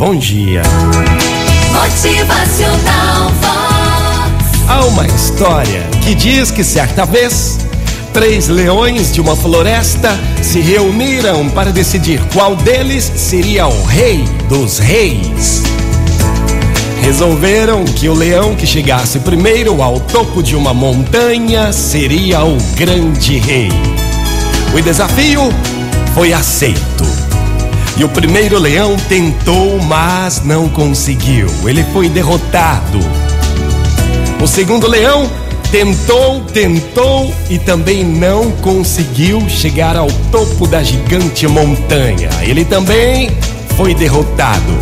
Bom dia. Motivacional Vox. Há uma história que diz que certa vez três leões de uma floresta se reuniram para decidir qual deles seria o rei dos reis. Resolveram que o leão que chegasse primeiro ao topo de uma montanha seria o grande rei. O desafio foi aceito. E o primeiro leão tentou, mas não conseguiu. Ele foi derrotado. O segundo leão tentou, tentou e também não conseguiu chegar ao topo da gigante montanha. Ele também foi derrotado.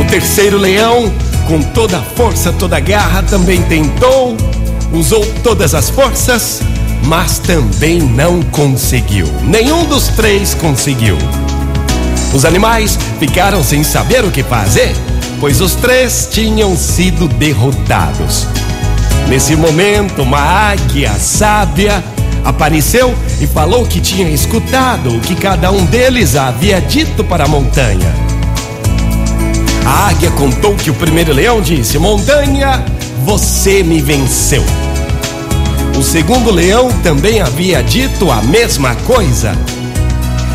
O terceiro leão, com toda a força, toda a garra, também tentou, usou todas as forças, mas também não conseguiu. Nenhum dos três conseguiu. Os animais ficaram sem saber o que fazer, pois os três tinham sido derrotados. Nesse momento, uma águia sábia apareceu e falou que tinha escutado o que cada um deles havia dito para a montanha. A águia contou que o primeiro leão disse: Montanha, você me venceu. O segundo leão também havia dito a mesma coisa.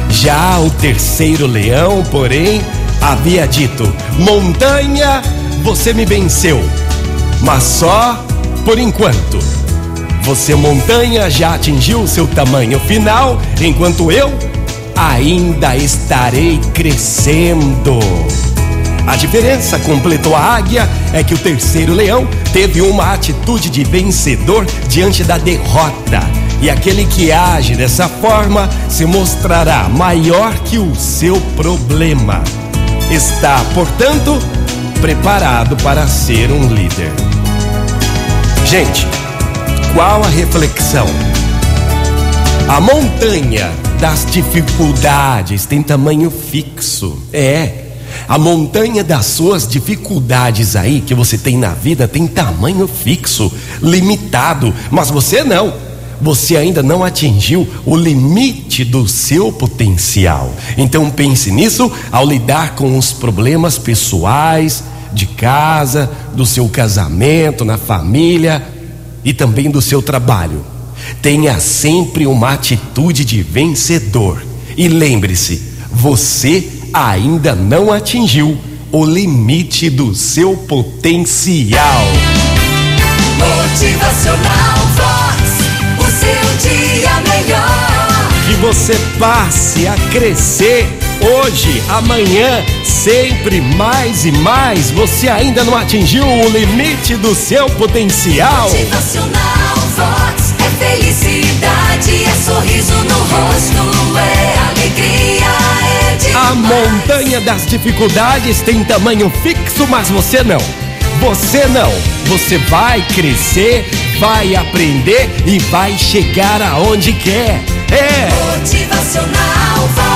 Já o terceiro leão, porém, havia dito: Montanha, você me venceu, mas só por enquanto. Você, montanha, já atingiu seu tamanho final, enquanto eu ainda estarei crescendo. A diferença, completou a águia, é que o terceiro leão teve uma atitude de vencedor diante da derrota. E aquele que age dessa forma se mostrará maior que o seu problema. Está, portanto, preparado para ser um líder. Gente, qual a reflexão? A montanha das dificuldades tem tamanho fixo. É. A montanha das suas dificuldades aí que você tem na vida tem tamanho fixo, limitado, mas você não. Você ainda não atingiu o limite do seu potencial. Então pense nisso ao lidar com os problemas pessoais, de casa, do seu casamento, na família e também do seu trabalho. Tenha sempre uma atitude de vencedor. E lembre-se, você ainda não atingiu o limite do seu potencial. Motivacional Vox. Você passe a crescer hoje, amanhã, sempre mais e mais. Você ainda não atingiu o limite do seu potencial. Motivacional Vox. É felicidade, é sorriso no rosto, é alegria, é demais. A montanha das dificuldades tem tamanho fixo, mas você não. Você não. Você vai crescer, vai aprender e vai chegar aonde quer. É. Motivacional Vox.